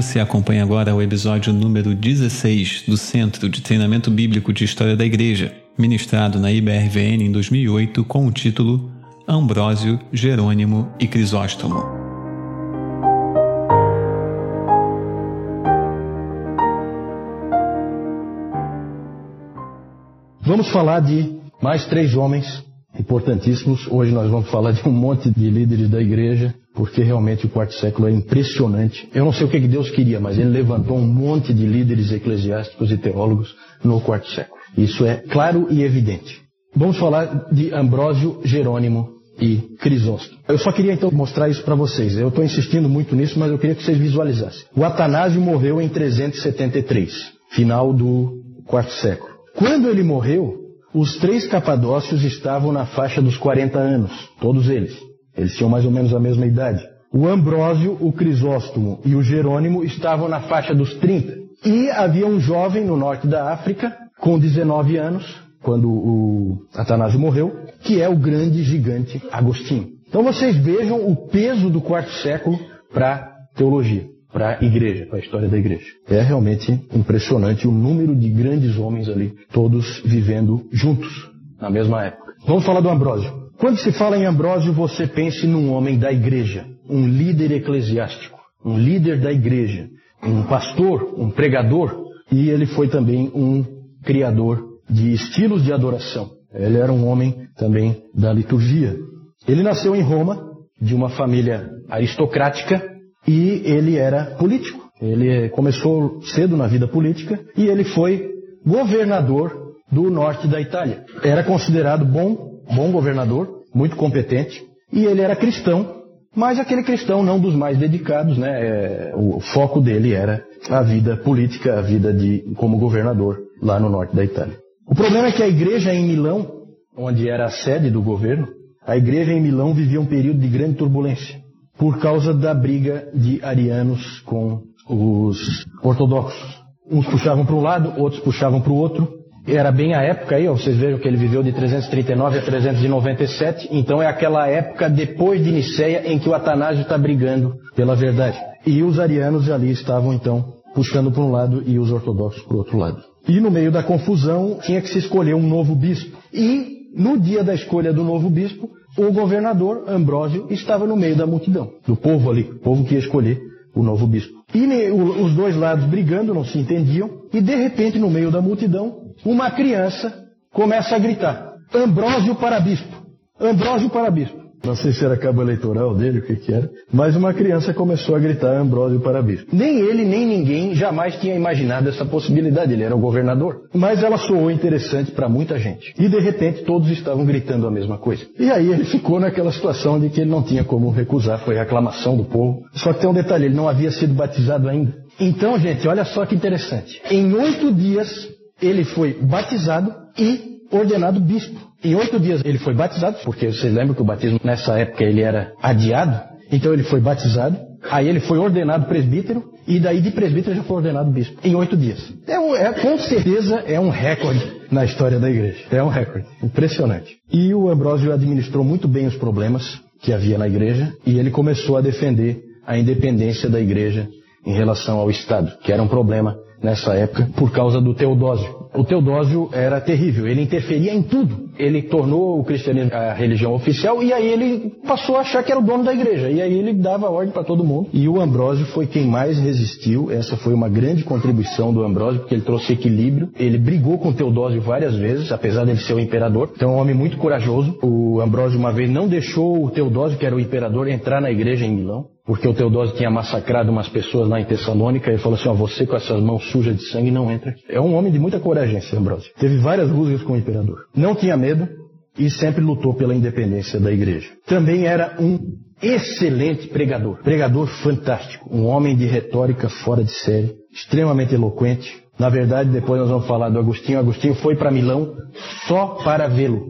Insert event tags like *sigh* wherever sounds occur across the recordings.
Você acompanha agora o episódio número 16 do Centro de Treinamento Bíblico de História da Igreja, ministrado na IBRVN em 2008 com o título Ambrósio, Jerônimo e Crisóstomo. Vamos falar de mais três homens importantíssimos. Hoje nós vamos falar de um monte de líderes da igreja, porque realmente o quarto século é impressionante. Eu não sei o que Deus queria, mas ele levantou um monte de líderes eclesiásticos e teólogos no quarto século. Isso é claro e evidente. Vamos falar de Ambrósio, Jerônimo e Crisóstomo. Eu só queria então mostrar isso para vocês. Eu estou insistindo muito nisso, mas eu queria que vocês visualizassem. O Atanásio morreu em 373, final do quarto século. Quando ele morreu, os três capadócios estavam na faixa dos 40 anos, todos eles. Eles tinham mais ou menos a mesma idade. O Ambrósio, o Crisóstomo e o Jerônimo estavam na faixa dos 30. E havia um jovem no norte da África, com 19 anos, quando o Atanásio morreu, que é o grande gigante Agostinho. Então vocês vejam o peso do quarto século para teologia para a igreja, para a história da igreja. É realmente impressionante o número de grandes homens ali, todos vivendo juntos na mesma época. Vamos falar do Ambrósio. Quando se fala em Ambrósio, você pense num homem da igreja, um líder eclesiástico, um líder da igreja, um pastor, um pregador, e ele foi também um criador de estilos de adoração. Ele era um homem também da liturgia. Ele nasceu em Roma, de uma família aristocrática, e ele era político. Ele começou cedo na vida política e ele foi governador do norte da Itália. Era considerado bom, bom governador, muito competente, e ele era cristão, mas aquele cristão não dos mais dedicados, né? É, o foco dele era a vida política, a vida de como governador lá no norte da Itália. O problema é que a igreja em Milão, onde era a sede do governo, a igreja em Milão vivia um período de grande turbulência por causa da briga de arianos com os ortodoxos. Uns puxavam para um lado, outros puxavam para o outro. Era bem a época aí, ó, vocês vejam que ele viveu de 339 a 397, então é aquela época depois de Niceia em que o Atanásio está brigando pela verdade. E os arianos ali estavam então puxando para um lado e os ortodoxos para o outro lado. E no meio da confusão tinha que se escolher um novo bispo. E no dia da escolha do novo bispo, o governador Ambrósio estava no meio da multidão, do povo ali, povo que ia escolher o novo bispo. E os dois lados brigando, não se entendiam, e de repente, no meio da multidão, uma criança começa a gritar: Ambrósio para bispo! Ambrósio para bispo! Não sei se era cabo eleitoral dele, o que que era. Mas uma criança começou a gritar Ambrósio para bispo. Nem ele, nem ninguém jamais tinha imaginado essa possibilidade. Ele era o governador. Mas ela soou interessante para muita gente. E de repente todos estavam gritando a mesma coisa. E aí ele ficou naquela situação de que ele não tinha como recusar. Foi a aclamação do povo. Só que tem um detalhe, ele não havia sido batizado ainda. Então, gente, olha só que interessante. Em oito dias ele foi batizado e ordenado bispo. Em oito dias ele foi batizado, porque vocês lembram que o batismo nessa época ele era adiado. Então ele foi batizado, aí ele foi ordenado presbítero, e daí de presbítero já foi ordenado bispo. Em oito dias. É, um, é, com certeza é um recorde na história da igreja. É um recorde. Impressionante. E o Ambrósio administrou muito bem os problemas que havia na igreja, e ele começou a defender a independência da igreja em relação ao Estado, que era um problema nessa época por causa do Teodósio. O Teodósio era terrível, ele interferia em tudo. Ele tornou o cristianismo a religião oficial e aí ele passou a achar que era o dono da igreja. E aí ele dava ordem para todo mundo. E o Ambrósio foi quem mais resistiu. Essa foi uma grande contribuição do Ambrósio, porque ele trouxe equilíbrio. Ele brigou com Teodósio várias vezes, apesar dele ser o imperador. Então é um homem muito corajoso. O Ambrósio uma vez não deixou o Teodósio, que era o imperador, entrar na igreja em Milão porque o Teodósio tinha massacrado umas pessoas lá em Tessalônica, e falou assim, ó, você com essas mãos sujas de sangue não entra. É um homem de muita coragem, esse Ambrósio. Teve várias rusgas com o imperador. Não tinha medo e sempre lutou pela independência da igreja. Também era um excelente pregador, pregador fantástico, um homem de retórica fora de série, extremamente eloquente. Na verdade, depois nós vamos falar do Agostinho. Agostinho foi para Milão só para vê-lo.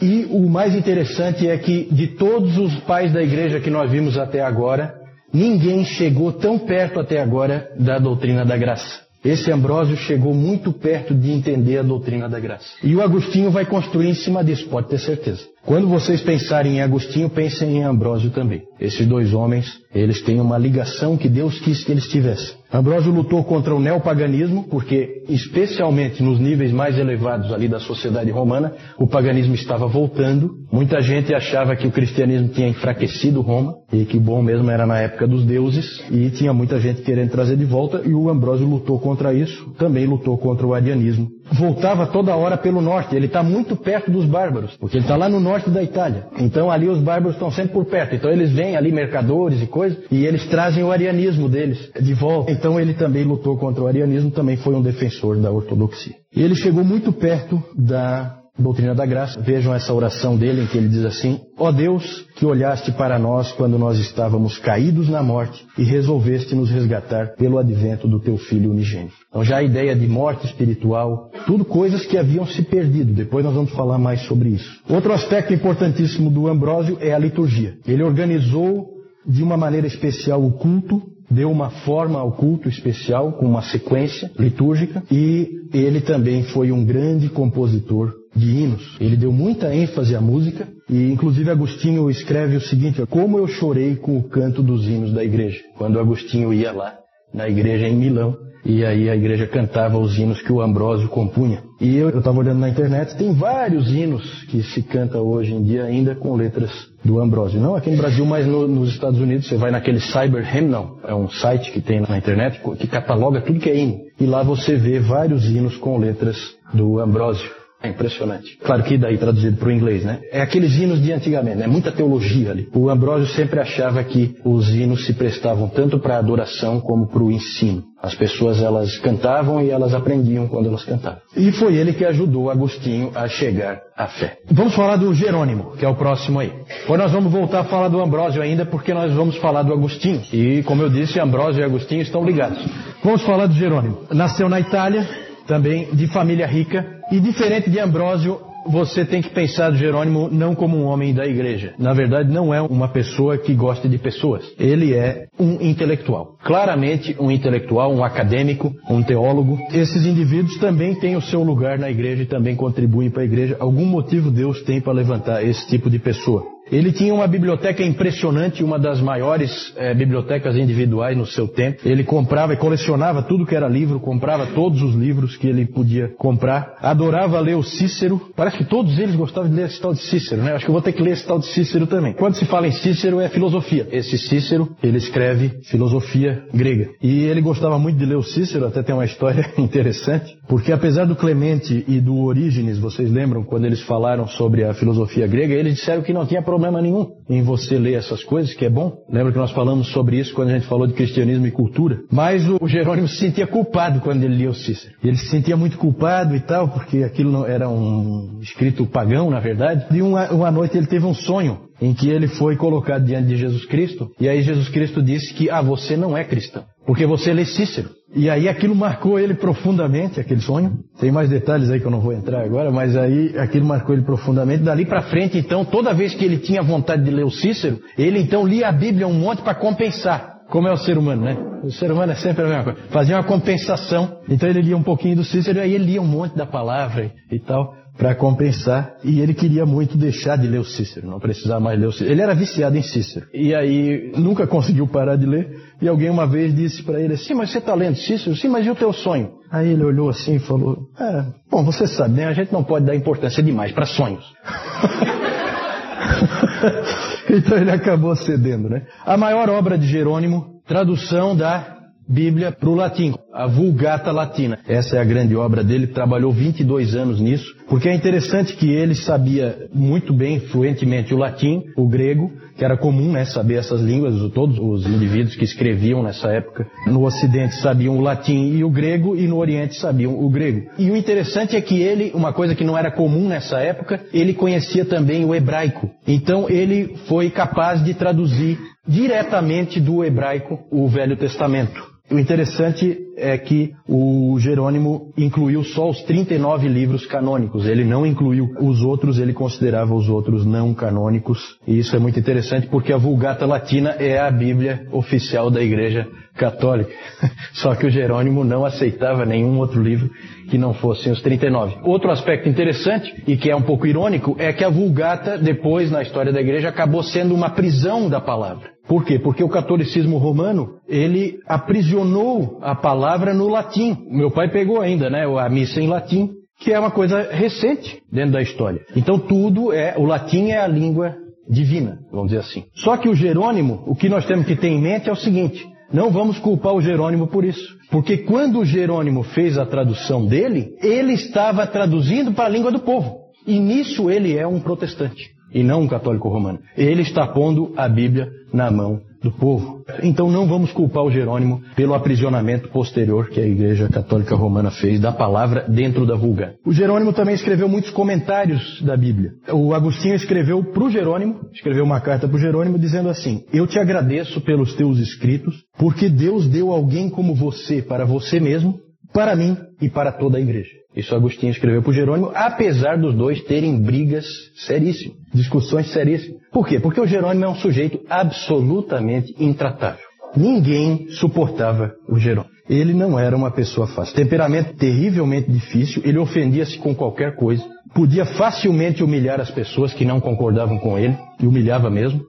E o mais interessante é que de todos os pais da igreja que nós vimos até agora, Ninguém chegou tão perto até agora da doutrina da graça. Esse Ambrósio chegou muito perto de entender a doutrina da graça. E o Agostinho vai construir em cima disso, pode ter certeza. Quando vocês pensarem em Agostinho, pensem em Ambrósio também. Esses dois homens, eles têm uma ligação que Deus quis que eles tivessem. Ambrósio lutou contra o neopaganismo, porque, especialmente nos níveis mais elevados ali da sociedade romana, o paganismo estava voltando. Muita gente achava que o cristianismo tinha enfraquecido Roma, e que bom mesmo era na época dos deuses, e tinha muita gente querendo trazer de volta, e o Ambrósio lutou contra isso, também lutou contra o arianismo. Voltava toda hora pelo norte, ele está muito perto dos bárbaros, porque ele está lá no norte da Itália. Então ali os bárbaros estão sempre por perto, então eles vêm ali mercadores e coisas, e eles trazem o arianismo deles de volta. Então ele também lutou contra o arianismo, também foi um defensor da ortodoxia. E ele chegou muito perto da doutrina da graça. Vejam essa oração dele em que ele diz assim: Ó Deus, que olhaste para nós quando nós estávamos caídos na morte e resolveste nos resgatar pelo advento do teu filho unigênito. Então já a ideia de morte espiritual, tudo coisas que haviam se perdido. Depois nós vamos falar mais sobre isso. Outro aspecto importantíssimo do Ambrósio é a liturgia. Ele organizou de uma maneira especial o culto deu uma forma ao culto especial, com uma sequência litúrgica, e ele também foi um grande compositor de hinos. Ele deu muita ênfase à música, e inclusive Agostinho escreve o seguinte: Como eu chorei com o canto dos hinos da igreja. Quando Agostinho ia lá na igreja em Milão, e aí a igreja cantava os hinos que o Ambrósio compunha. E eu estava olhando na internet, tem vários hinos que se canta hoje em dia ainda com letras do Ambrósio. Não aqui no Brasil, mas no, nos Estados Unidos, você vai naquele Cyber Hymnal, é um site que tem na internet que cataloga tudo que é hino. E lá você vê vários hinos com letras do Ambrósio. É impressionante. Claro que daí traduzido para o inglês, né? É aqueles hinos de antigamente, né? Muita teologia ali. O Ambrósio sempre achava que os hinos se prestavam tanto para a adoração como para o ensino. As pessoas elas cantavam e elas aprendiam quando elas cantavam. E foi ele que ajudou Agostinho a chegar à fé. Vamos falar do Jerônimo, que é o próximo aí. Depois nós vamos voltar a falar do Ambrósio ainda, porque nós vamos falar do Agostinho. E como eu disse, Ambrósio e Agostinho estão ligados. Vamos falar do Jerônimo. Nasceu na Itália, também de família rica, e diferente de Ambrósio, você tem que pensar do Jerônimo não como um homem da igreja. Na verdade, não é uma pessoa que gosta de pessoas. Ele é um intelectual. Claramente um intelectual, um acadêmico, um teólogo. Esses indivíduos também têm o seu lugar na igreja e também contribuem para a igreja. Algum motivo Deus tem para levantar esse tipo de pessoa. Ele tinha uma biblioteca impressionante, uma das maiores é, bibliotecas individuais no seu tempo. Ele comprava e colecionava tudo que era livro, comprava todos os livros que ele podia comprar. Adorava ler o Cícero. Parece que todos eles gostavam de ler esse tal de Cícero, né? Acho que eu vou ter que ler esse tal de Cícero também. Quando se fala em Cícero é filosofia. Esse Cícero, ele escreve filosofia grega. E ele gostava muito de ler o Cícero, até tem uma história *laughs* interessante, porque apesar do Clemente e do Orígenes, vocês lembram quando eles falaram sobre a filosofia grega, eles disseram que não tinha problema problema nenhum em você ler essas coisas, que é bom. Lembra que nós falamos sobre isso quando a gente falou de cristianismo e cultura? Mas o Jerônimo se sentia culpado quando ele lia o Cícero. Ele se sentia muito culpado e tal, porque aquilo era um escrito pagão, na verdade. E uma, uma noite ele teve um sonho em que ele foi colocado diante de Jesus Cristo, e aí Jesus Cristo disse que, ah, você não é cristão, porque você lê Cícero. E aí aquilo marcou ele profundamente, aquele sonho. Tem mais detalhes aí que eu não vou entrar agora, mas aí aquilo marcou ele profundamente. Dali para frente, então, toda vez que ele tinha vontade de ler o Cícero, ele então lia a Bíblia um monte para compensar. Como é o ser humano, né? O ser humano é sempre a mesma coisa. Fazia uma compensação. Então ele lia um pouquinho do Cícero e aí ele lia um monte da palavra e tal para compensar. E ele queria muito deixar de ler o Cícero, não precisar mais ler o Cícero. Ele era viciado em Cícero. E aí nunca conseguiu parar de ler. E alguém uma vez disse para ele assim: Mas você está lendo Cícero? Sim, mas e o teu sonho? Aí ele olhou assim e falou: é, Bom, você sabe, né? A gente não pode dar importância demais para sonhos. *laughs* então ele acabou cedendo, né? A maior obra de Jerônimo, tradução da Bíblia para o latim, a Vulgata Latina. Essa é a grande obra dele, trabalhou 22 anos nisso, porque é interessante que ele sabia muito bem, fluentemente, o latim, o grego, que era comum né, saber essas línguas, todos os indivíduos que escreviam nessa época no Ocidente sabiam o latim e o grego, e no Oriente sabiam o grego. E o interessante é que ele, uma coisa que não era comum nessa época, ele conhecia também o hebraico. Então ele foi capaz de traduzir diretamente do hebraico o Velho Testamento. O interessante é que o Jerônimo incluiu só os 39 livros canônicos. Ele não incluiu os outros, ele considerava os outros não canônicos. E isso é muito interessante porque a Vulgata Latina é a Bíblia oficial da Igreja Católica. *laughs* Só que o Jerônimo não aceitava nenhum outro livro que não fossem os 39. Outro aspecto interessante, e que é um pouco irônico, é que a Vulgata, depois na história da Igreja, acabou sendo uma prisão da palavra. Por quê? Porque o catolicismo romano, ele aprisionou a palavra no latim. Meu pai pegou ainda, né, a missa em latim, que é uma coisa recente dentro da história. Então tudo é, o latim é a língua divina, vamos dizer assim. Só que o Jerônimo, o que nós temos que ter em mente é o seguinte, não vamos culpar o Jerônimo por isso. Porque quando o Jerônimo fez a tradução dele, ele estava traduzindo para a língua do povo. E nisso ele é um protestante e não um católico romano. Ele está pondo a Bíblia na mão do povo. Então não vamos culpar o Jerônimo pelo aprisionamento posterior que a Igreja Católica Romana fez da palavra dentro da vulga. O Jerônimo também escreveu muitos comentários da Bíblia. O Agostinho escreveu para o Jerônimo, escreveu uma carta para o Jerônimo dizendo assim: Eu te agradeço pelos teus escritos, porque Deus deu alguém como você para você mesmo, para mim e para toda a igreja. Isso Agostinho escreveu para Jerônimo, apesar dos dois terem brigas seríssimas, discussões seríssimas. Por quê? Porque o Jerônimo é um sujeito absolutamente intratável. Ninguém suportava o Jerônimo. Ele não era uma pessoa fácil. Temperamento terrivelmente difícil, ele ofendia-se com qualquer coisa, podia facilmente humilhar as pessoas que não concordavam com ele, e humilhava mesmo,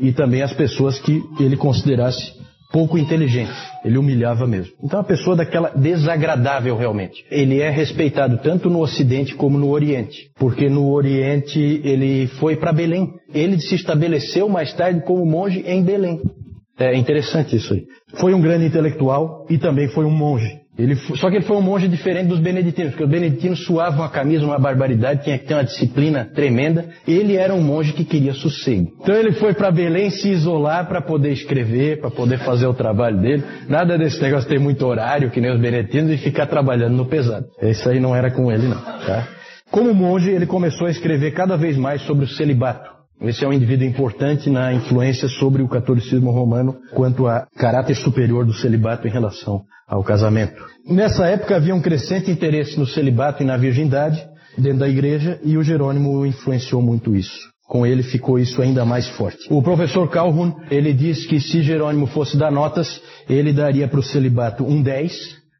e também as pessoas que ele considerasse pouco inteligente. Ele humilhava mesmo. Então, uma pessoa daquela desagradável realmente. Ele é respeitado tanto no Ocidente como no Oriente, porque no Oriente ele foi para Belém. Ele se estabeleceu mais tarde como monge em Belém. É interessante isso aí. Foi um grande intelectual e também foi um monge. Ele, só que ele foi um monge diferente dos beneditinos, porque os beneditinos suavam a camisa uma barbaridade, tinha que ter uma disciplina tremenda. Ele era um monge que queria sossego. Então ele foi para Belém se isolar para poder escrever, para poder fazer o trabalho dele. Nada desse negócio ter muito horário, que nem os beneditinos, e ficar trabalhando no pesado. Isso aí não era com ele, não. Tá? Como monge, ele começou a escrever cada vez mais sobre o celibato. Esse é um indivíduo importante na influência sobre o catolicismo romano quanto a caráter superior do celibato em relação ao casamento. Nessa época havia um crescente interesse no celibato e na virgindade dentro da igreja e o Jerônimo influenciou muito isso. Com ele ficou isso ainda mais forte. O professor Calhoun, ele diz que se Jerônimo fosse dar notas, ele daria para o celibato um 10,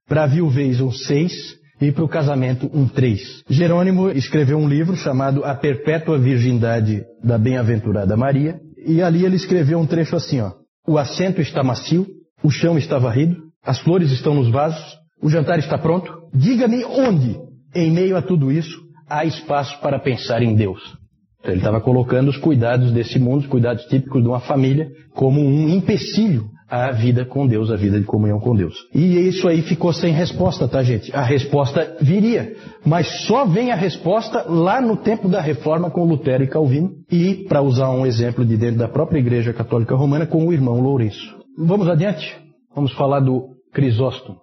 para a viuvez um 6 e para o casamento um 3. Jerônimo escreveu um livro chamado A Perpétua Virgindade da Bem-aventurada Maria, e ali ele escreveu um trecho assim, ó: O assento está macio, o chão está varrido, as flores estão nos vasos, o jantar está pronto. Diga-me onde, em meio a tudo isso, há espaço para pensar em Deus. Então, ele estava colocando os cuidados desse mundo, os cuidados típicos de uma família, como um empecilho a vida com Deus, a vida de comunhão com Deus. E isso aí ficou sem resposta, tá, gente? A resposta viria, mas só vem a resposta lá no tempo da reforma com Lutero e Calvino, e, para usar um exemplo de dentro da própria Igreja Católica Romana, com o irmão Lourenço. Vamos adiante? Vamos falar do Crisóstomo.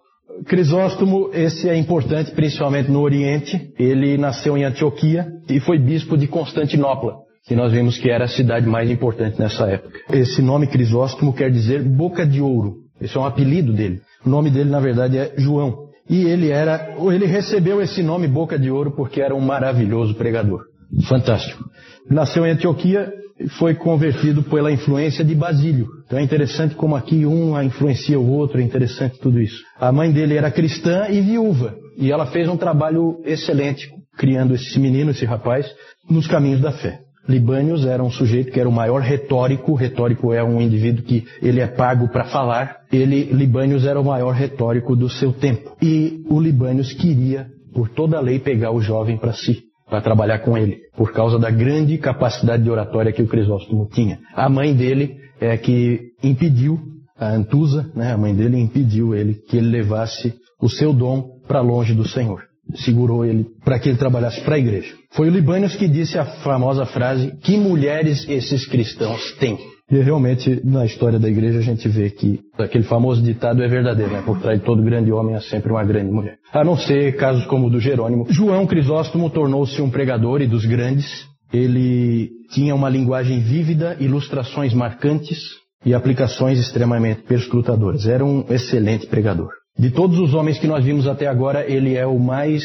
Crisóstomo, esse é importante principalmente no Oriente. Ele nasceu em Antioquia e foi bispo de Constantinopla que nós vimos que era a cidade mais importante nessa época. Esse nome Crisóstomo quer dizer boca de ouro. Esse é um apelido dele. O nome dele, na verdade, é João. E ele era, ele recebeu esse nome Boca de Ouro porque era um maravilhoso pregador. Fantástico. Nasceu em Antioquia e foi convertido pela influência de Basílio. Então é interessante como aqui um influencia o outro, é interessante tudo isso. A mãe dele era cristã e viúva. E ela fez um trabalho excelente criando esse menino, esse rapaz, nos caminhos da fé. Libânios era um sujeito que era o maior retórico. Retórico é um indivíduo que ele é pago para falar. Ele, Libânios era o maior retórico do seu tempo. E o Libânios queria, por toda a lei, pegar o jovem para si, para trabalhar com ele, por causa da grande capacidade de oratória que o Crisóstomo tinha. A mãe dele é que impediu, a Antusa, né, a mãe dele impediu ele que ele levasse o seu dom para longe do Senhor segurou ele para que ele trabalhasse para a igreja. Foi o Libânios que disse a famosa frase: Que mulheres esses cristãos têm? E realmente, na história da igreja, a gente vê que aquele famoso ditado é verdadeiro, né? Por trás de todo grande homem há sempre uma grande mulher. A não ser casos como o do Jerônimo. João Crisóstomo tornou-se um pregador e dos grandes. Ele tinha uma linguagem vívida, ilustrações marcantes e aplicações extremamente perscrutadoras. Era um excelente pregador. De todos os homens que nós vimos até agora, ele é o mais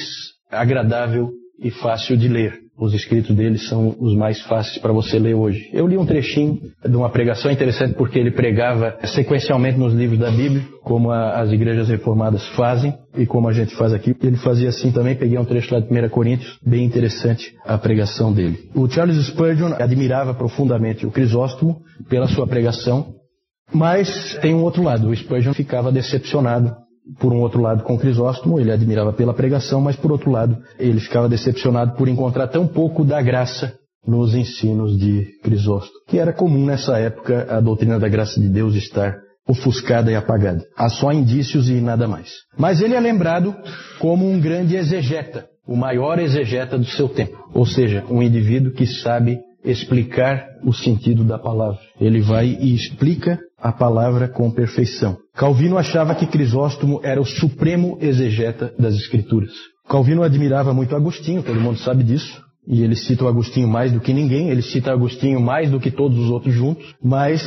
agradável e fácil de ler. Os escritos dele são os mais fáceis para você ler hoje. Eu li um trechinho de uma pregação interessante porque ele pregava sequencialmente nos livros da Bíblia, como a, as igrejas reformadas fazem e como a gente faz aqui. Ele fazia assim também. Peguei um trecho lá de 1 Coríntios, bem interessante a pregação dele. O Charles Spurgeon admirava profundamente o Crisóstomo pela sua pregação, mas tem um outro lado. O Spurgeon ficava decepcionado por um outro lado, com Crisóstomo, ele admirava pela pregação, mas por outro lado, ele ficava decepcionado por encontrar tão pouco da graça nos ensinos de Crisóstomo, que era comum nessa época a doutrina da graça de Deus estar ofuscada e apagada. Há só indícios e nada mais. Mas ele é lembrado como um grande exegeta, o maior exegeta do seu tempo, ou seja, um indivíduo que sabe explicar o sentido da palavra. Ele vai e explica a palavra com perfeição. Calvino achava que Crisóstomo era o supremo exegeta das Escrituras. Calvino admirava muito Agostinho, todo mundo sabe disso. E ele cita o Agostinho mais do que ninguém, ele cita Agostinho mais do que todos os outros juntos, mas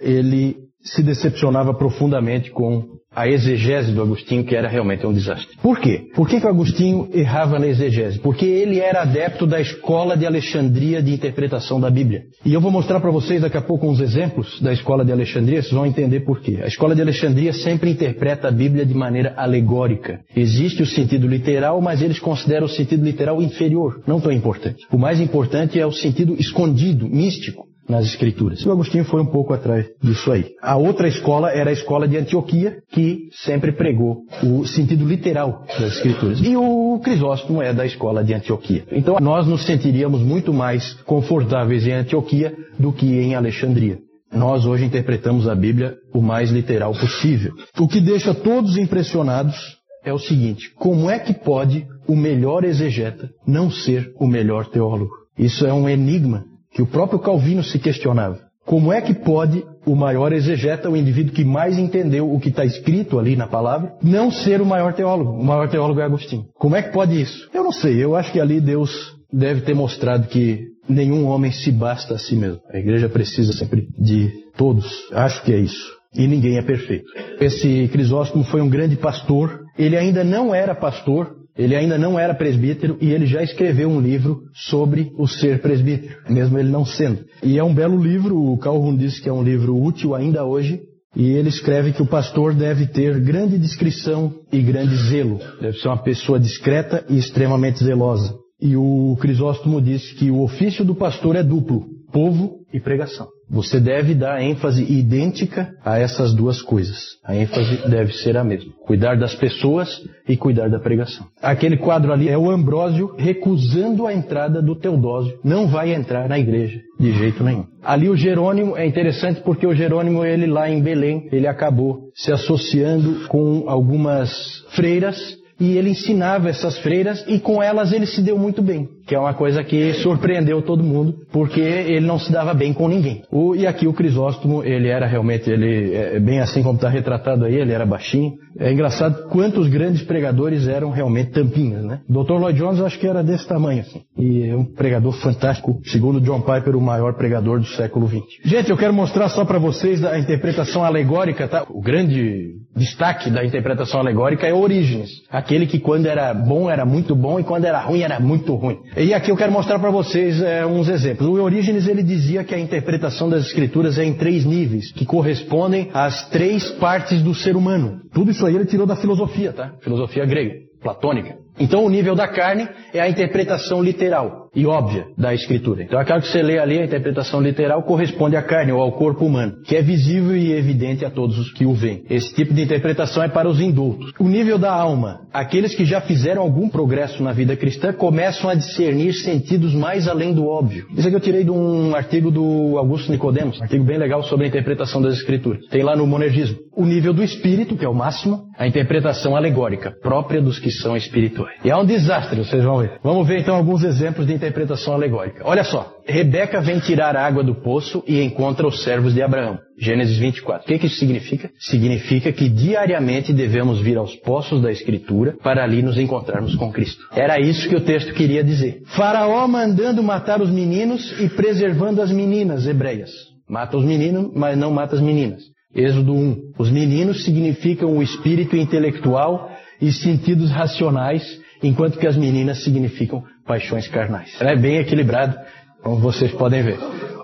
ele se decepcionava profundamente com a exegese do Agostinho, que era realmente um desastre. Por quê? Por que, que o Agostinho errava na exegese? Porque ele era adepto da escola de Alexandria de interpretação da Bíblia. E eu vou mostrar para vocês daqui a pouco uns exemplos da escola de Alexandria, vocês vão entender por quê. A escola de Alexandria sempre interpreta a Bíblia de maneira alegórica. Existe o sentido literal, mas eles consideram o sentido literal inferior, não tão importante. O mais importante é o sentido escondido, místico nas escrituras. E o Agostinho foi um pouco atrás disso aí. A outra escola era a escola de Antioquia, que sempre pregou o sentido literal das escrituras. E o Crisóstomo é da escola de Antioquia. Então nós nos sentiríamos muito mais confortáveis em Antioquia do que em Alexandria. Nós hoje interpretamos a Bíblia o mais literal possível. O que deixa todos impressionados é o seguinte: como é que pode o melhor exegeta não ser o melhor teólogo? Isso é um enigma que o próprio Calvino se questionava. Como é que pode o maior exegeta, o indivíduo que mais entendeu o que está escrito ali na palavra, não ser o maior teólogo? O maior teólogo é Agostinho. Como é que pode isso? Eu não sei. Eu acho que ali Deus deve ter mostrado que nenhum homem se basta a si mesmo. A igreja precisa sempre de todos. Acho que é isso. E ninguém é perfeito. Esse Crisóstomo foi um grande pastor. Ele ainda não era pastor, ele ainda não era presbítero e ele já escreveu um livro sobre o ser presbítero, mesmo ele não sendo. E é um belo livro, o Calhoun diz que é um livro útil ainda hoje, e ele escreve que o pastor deve ter grande discrição e grande zelo. Deve ser uma pessoa discreta e extremamente zelosa. E o Crisóstomo diz que o ofício do pastor é duplo: povo e pregação. Você deve dar ênfase idêntica a essas duas coisas. A ênfase deve ser a mesma: cuidar das pessoas e cuidar da pregação. Aquele quadro ali é o Ambrósio recusando a entrada do Teodósio. Não vai entrar na igreja de jeito nenhum. Ali o Jerônimo é interessante porque o Jerônimo, ele lá em Belém, ele acabou se associando com algumas freiras e ele ensinava essas freiras e com elas ele se deu muito bem que é uma coisa que surpreendeu todo mundo, porque ele não se dava bem com ninguém. O, e aqui o Crisóstomo, ele era realmente, ele é bem assim como está retratado aí, ele era baixinho. É engraçado quantos grandes pregadores eram realmente tampinhas, né? Dr. Lloyd Jones acho que era desse tamanho, assim. E é um pregador fantástico, segundo John Piper, o maior pregador do século XX. Gente, eu quero mostrar só para vocês a interpretação alegórica, tá? O grande destaque da interpretação alegórica é Orígenes. Aquele que quando era bom era muito bom e quando era ruim era muito ruim. E aqui eu quero mostrar para vocês é, uns exemplos. O Orígenes ele dizia que a interpretação das escrituras é em três níveis, que correspondem às três partes do ser humano. Tudo isso aí ele tirou da filosofia, tá? Filosofia grega, platônica. Então o nível da carne é a interpretação literal e óbvia da Escritura. Então aquela que você lê ali, a interpretação literal, corresponde à carne ou ao corpo humano, que é visível e evidente a todos os que o veem. Esse tipo de interpretação é para os indultos. O nível da alma, aqueles que já fizeram algum progresso na vida cristã começam a discernir sentidos mais além do óbvio. Isso aqui eu tirei de um artigo do Augusto Nicodemos, um artigo bem legal sobre a interpretação das Escrituras. Tem lá no Monergismo. O nível do espírito, que é o máximo, a interpretação alegórica, própria dos que são espirituais. E é um desastre, vocês vão ver. Vamos ver então alguns exemplos de interpretação alegórica. Olha só, Rebeca vem tirar a água do poço e encontra os servos de Abraão. Gênesis 24. O que, que isso significa? Significa que diariamente devemos vir aos poços da Escritura para ali nos encontrarmos com Cristo. Era isso que o texto queria dizer. Faraó mandando matar os meninos e preservando as meninas hebreias. Mata os meninos, mas não mata as meninas. Êxodo 1. Os meninos significam o espírito intelectual e sentidos racionais, enquanto que as meninas significam paixões carnais. É bem equilibrado, como vocês podem ver.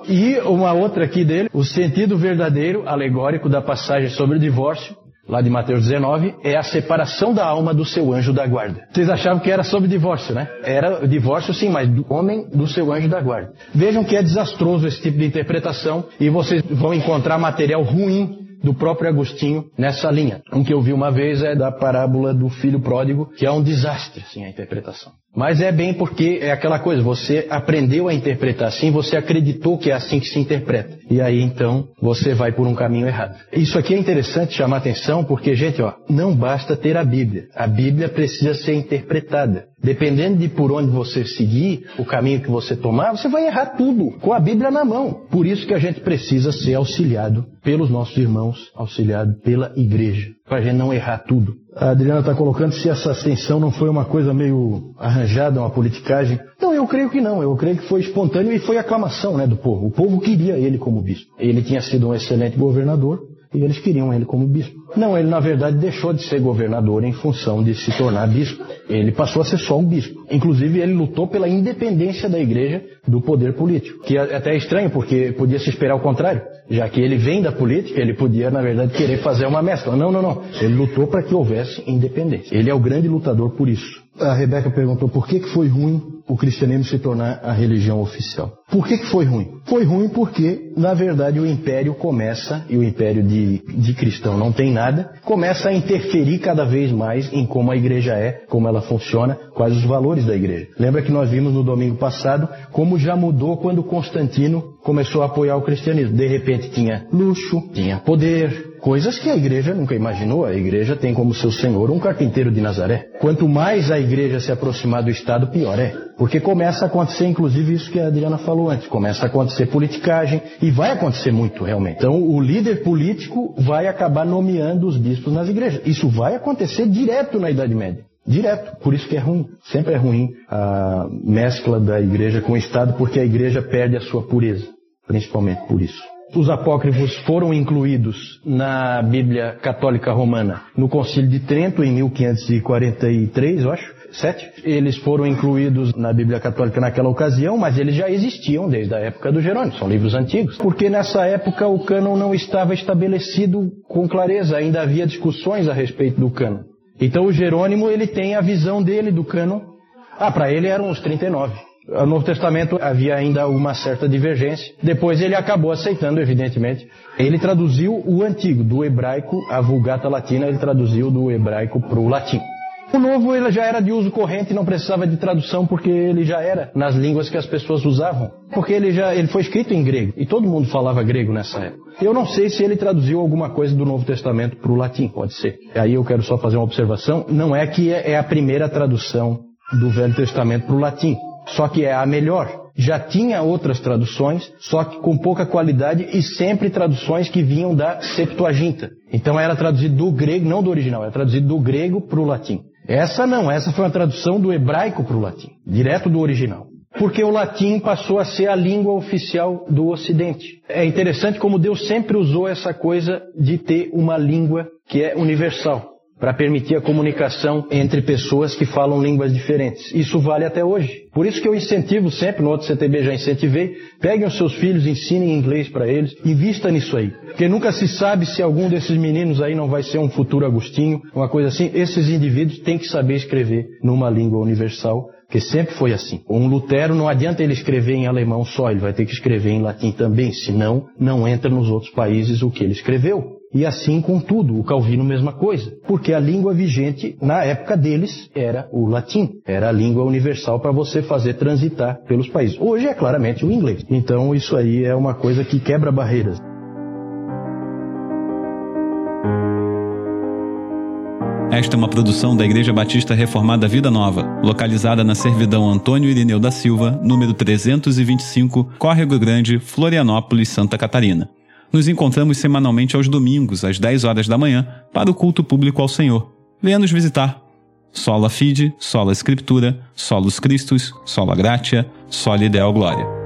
E uma outra aqui dele, o sentido verdadeiro, alegórico da passagem sobre o divórcio, lá de Mateus 19, é a separação da alma do seu anjo da guarda. Vocês achavam que era sobre divórcio, né? Era divórcio sim, mas do homem do seu anjo da guarda. Vejam que é desastroso esse tipo de interpretação e vocês vão encontrar material ruim do próprio Agostinho nessa linha. Um que eu vi uma vez é da parábola do filho pródigo, que é um desastre, assim, a interpretação. Mas é bem porque é aquela coisa, você aprendeu a interpretar assim, você acreditou que é assim que se interpreta. E aí então você vai por um caminho errado. Isso aqui é interessante chamar atenção porque, gente, ó, não basta ter a Bíblia. A Bíblia precisa ser interpretada. Dependendo de por onde você seguir, o caminho que você tomar, você vai errar tudo com a Bíblia na mão. Por isso que a gente precisa ser auxiliado pelos nossos irmãos, auxiliado pela igreja, para a gente não errar tudo. A Adriana está colocando se essa ascensão não foi uma coisa meio arranjada, uma politicagem. Não, eu creio que não. Eu creio que foi espontâneo e foi aclamação né, do povo. O povo queria ele como bispo. Ele tinha sido um excelente governador e eles queriam ele como bispo. Não, ele na verdade deixou de ser governador em função de se tornar bispo. Ele passou a ser só um bispo. Inclusive, ele lutou pela independência da igreja do poder político. Que é até estranho, porque podia se esperar o contrário. Já que ele vem da política, ele podia, na verdade, querer fazer uma mescla. Não, não, não. Ele lutou para que houvesse independência. Ele é o grande lutador por isso. A Rebeca perguntou por que, que foi ruim o cristianismo se tornar a religião oficial. Por que, que foi ruim? Foi ruim porque, na verdade, o império começa, e o império de, de cristão não tem nada, começa a interferir cada vez mais em como a igreja é, como ela funciona, quais os valores da igreja. Lembra que nós vimos no domingo passado como já mudou quando Constantino começou a apoiar o cristianismo. De repente tinha luxo, tinha poder, Coisas que a igreja nunca imaginou. A igreja tem como seu senhor um carpinteiro de Nazaré. Quanto mais a igreja se aproximar do Estado, pior é. Porque começa a acontecer, inclusive, isso que a Adriana falou antes. Começa a acontecer politicagem e vai acontecer muito, realmente. Então, o líder político vai acabar nomeando os bispos nas igrejas. Isso vai acontecer direto na Idade Média. Direto. Por isso que é ruim. Sempre é ruim a mescla da igreja com o Estado, porque a igreja perde a sua pureza. Principalmente por isso. Os apócrifos foram incluídos na Bíblia Católica Romana no Concílio de Trento em 1543, eu acho. Sete. Eles foram incluídos na Bíblia Católica naquela ocasião, mas eles já existiam desde a época do Jerônimo, são livros antigos. Porque nessa época o cânon não estava estabelecido com clareza, ainda havia discussões a respeito do cânon. Então o Jerônimo ele tem a visão dele do cânon. Ah, para ele eram os 39. No Novo Testamento havia ainda uma certa divergência. Depois ele acabou aceitando, evidentemente. Ele traduziu o antigo, do hebraico, a Vulgata Latina, ele traduziu do hebraico para o latim. O novo ele já era de uso corrente não precisava de tradução porque ele já era nas línguas que as pessoas usavam. Porque ele já ele foi escrito em grego e todo mundo falava grego nessa época. Eu não sei se ele traduziu alguma coisa do Novo Testamento para o latim, pode ser. Aí eu quero só fazer uma observação. Não é que é a primeira tradução do Velho Testamento para o latim só que é a melhor. Já tinha outras traduções, só que com pouca qualidade e sempre traduções que vinham da Septuaginta. Então era traduzido do grego, não do original, era traduzido do grego para o latim. Essa não, essa foi uma tradução do hebraico para o latim, direto do original. Porque o latim passou a ser a língua oficial do Ocidente. É interessante como Deus sempre usou essa coisa de ter uma língua que é universal para permitir a comunicação entre pessoas que falam línguas diferentes. Isso vale até hoje. Por isso que eu incentivo sempre, no outro CTB já incentivei, peguem os seus filhos, ensinem inglês para eles, invista nisso aí. Porque nunca se sabe se algum desses meninos aí não vai ser um futuro Agostinho, uma coisa assim. Esses indivíduos têm que saber escrever numa língua universal, que sempre foi assim. Um Lutero não adianta ele escrever em alemão só, ele vai ter que escrever em latim também, senão não entra nos outros países o que ele escreveu. E assim com tudo, o Calvino mesma coisa, porque a língua vigente na época deles era o latim, era a língua universal para você fazer transitar pelos países. Hoje é claramente o inglês. Então isso aí é uma coisa que quebra barreiras. Esta é uma produção da Igreja Batista Reformada Vida Nova, localizada na Servidão Antônio Irineu da Silva, número 325, Córrego Grande, Florianópolis, Santa Catarina. Nos encontramos semanalmente aos domingos, às 10 horas da manhã, para o culto público ao Senhor. Venha nos visitar. Sola Fide, Sola Escritura, Solus Christus, Sola Gratia, Soli Deo Glória.